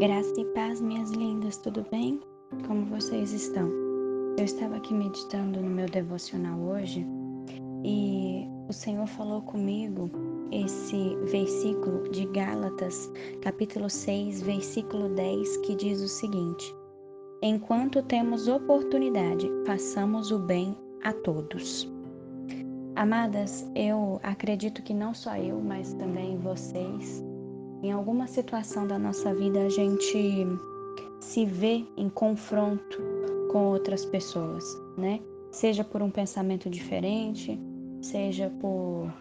Graça e paz, minhas lindas, tudo bem? Como vocês estão? Eu estava aqui meditando no meu devocional hoje e o Senhor falou comigo esse versículo de Gálatas, capítulo 6, versículo 10, que diz o seguinte: Enquanto temos oportunidade, façamos o bem a todos. Amadas, eu acredito que não só eu, mas também vocês, em alguma situação da nossa vida a gente se vê em confronto com outras pessoas, né? Seja por um pensamento diferente, seja por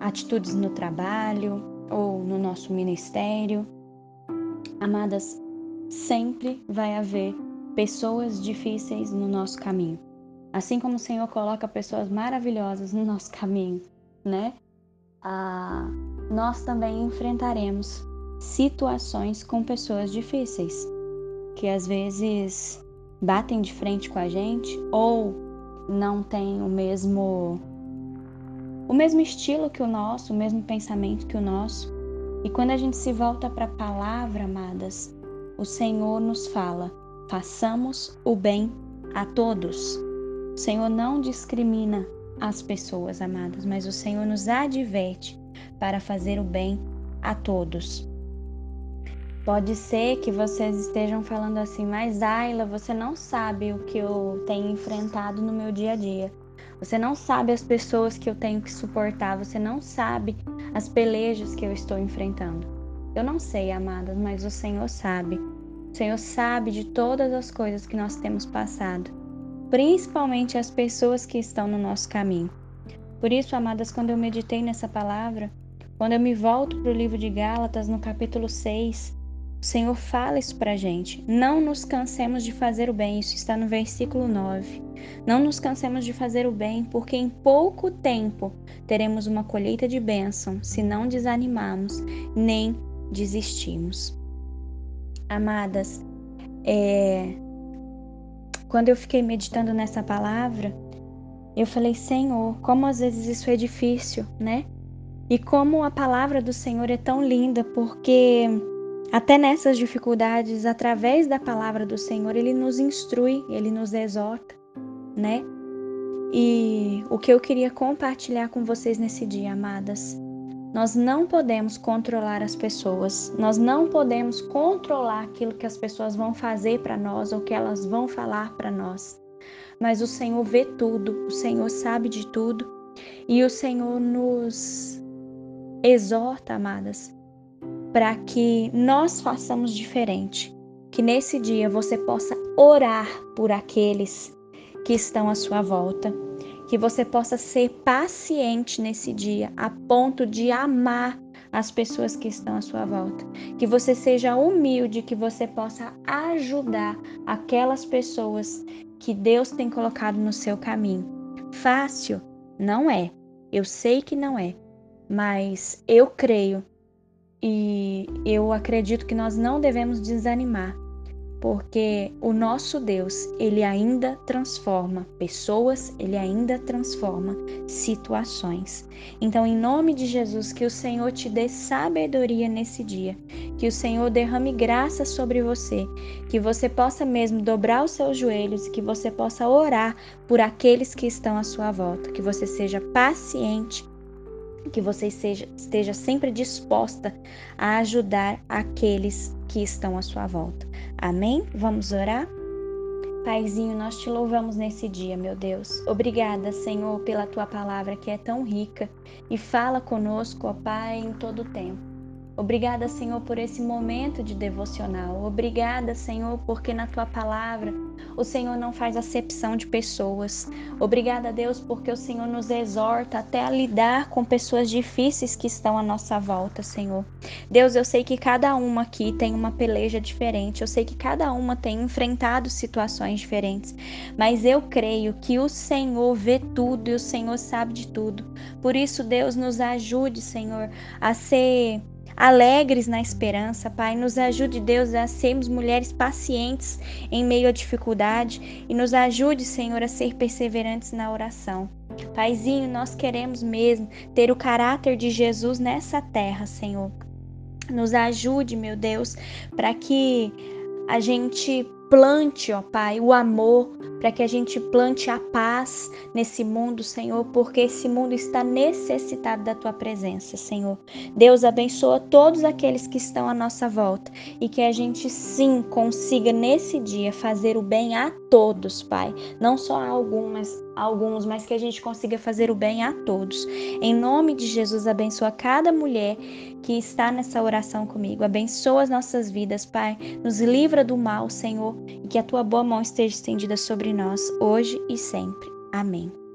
atitudes no trabalho ou no nosso ministério. Amadas, sempre vai haver pessoas difíceis no nosso caminho. Assim como o Senhor coloca pessoas maravilhosas no nosso caminho, né? Ah, nós também enfrentaremos situações com pessoas difíceis, que às vezes batem de frente com a gente ou não têm o mesmo o mesmo estilo que o nosso, o mesmo pensamento que o nosso. E quando a gente se volta para a palavra, amadas, o Senhor nos fala: façamos o bem a todos. O Senhor não discrimina as pessoas, amadas, mas o Senhor nos adverte para fazer o bem a todos. Pode ser que vocês estejam falando assim, mas Ayla, você não sabe o que eu tenho enfrentado no meu dia a dia. Você não sabe as pessoas que eu tenho que suportar, você não sabe as pelejas que eu estou enfrentando. Eu não sei, amadas, mas o Senhor sabe. O Senhor sabe de todas as coisas que nós temos passado, principalmente as pessoas que estão no nosso caminho. Por isso, amadas, quando eu meditei nessa palavra, quando eu me volto para o livro de Gálatas, no capítulo 6, o Senhor fala isso para a gente. Não nos cansemos de fazer o bem. Isso está no versículo 9. Não nos cansemos de fazer o bem, porque em pouco tempo teremos uma colheita de bênção, se não desanimarmos nem desistimos. Amadas, é... quando eu fiquei meditando nessa palavra, eu falei, Senhor, como às vezes isso é difícil, né? E como a palavra do Senhor é tão linda, porque até nessas dificuldades, através da palavra do Senhor, ele nos instrui, ele nos exorta, né? E o que eu queria compartilhar com vocês nesse dia, amadas, nós não podemos controlar as pessoas, nós não podemos controlar aquilo que as pessoas vão fazer para nós ou que elas vão falar para nós mas o Senhor vê tudo, o Senhor sabe de tudo e o Senhor nos exorta, amadas, para que nós façamos diferente. Que nesse dia você possa orar por aqueles que estão à sua volta. Que você possa ser paciente nesse dia, a ponto de amar as pessoas que estão à sua volta. Que você seja humilde, que você possa ajudar aquelas pessoas que Deus tem colocado no seu caminho. Fácil? Não é. Eu sei que não é. Mas eu creio e eu acredito que nós não devemos desanimar, porque o nosso Deus, ele ainda transforma pessoas, ele ainda transforma situações. Então, em nome de Jesus, que o Senhor te dê sabedoria nesse dia, que o Senhor derrame graça sobre você, que você possa mesmo dobrar os seus joelhos e que você possa orar por aqueles que estão à sua volta, que você seja paciente que você seja, esteja sempre disposta a ajudar aqueles que estão à sua volta. Amém? Vamos orar? Paizinho, nós te louvamos nesse dia, meu Deus. Obrigada, Senhor, pela tua palavra que é tão rica e fala conosco, ó Pai, em todo o tempo. Obrigada, Senhor, por esse momento de devocional. Obrigada, Senhor, porque na tua palavra o Senhor não faz acepção de pessoas. Obrigada, Deus, porque o Senhor nos exorta até a lidar com pessoas difíceis que estão à nossa volta, Senhor. Deus, eu sei que cada uma aqui tem uma peleja diferente. Eu sei que cada uma tem enfrentado situações diferentes, mas eu creio que o Senhor vê tudo e o Senhor sabe de tudo. Por isso, Deus, nos ajude, Senhor, a ser alegres na esperança, Pai. Nos ajude, Deus, a sermos mulheres pacientes em meio à dificuldade e nos ajude, Senhor, a ser perseverantes na oração. Paizinho, nós queremos mesmo ter o caráter de Jesus nessa terra, Senhor. Nos ajude, meu Deus, para que a gente plante, ó Pai, o amor, para que a gente plante a paz nesse mundo, Senhor, porque esse mundo está necessitado da tua presença, Senhor. Deus abençoa todos aqueles que estão à nossa volta e que a gente sim consiga nesse dia fazer o bem a todos, Pai, não só a algumas, alguns, mas que a gente consiga fazer o bem a todos. Em nome de Jesus, abençoa cada mulher que está nessa oração comigo. Abençoa as nossas vidas, Pai. Nos livra do mal, Senhor, e que a tua boa mão esteja estendida sobre nós hoje e sempre. Amém.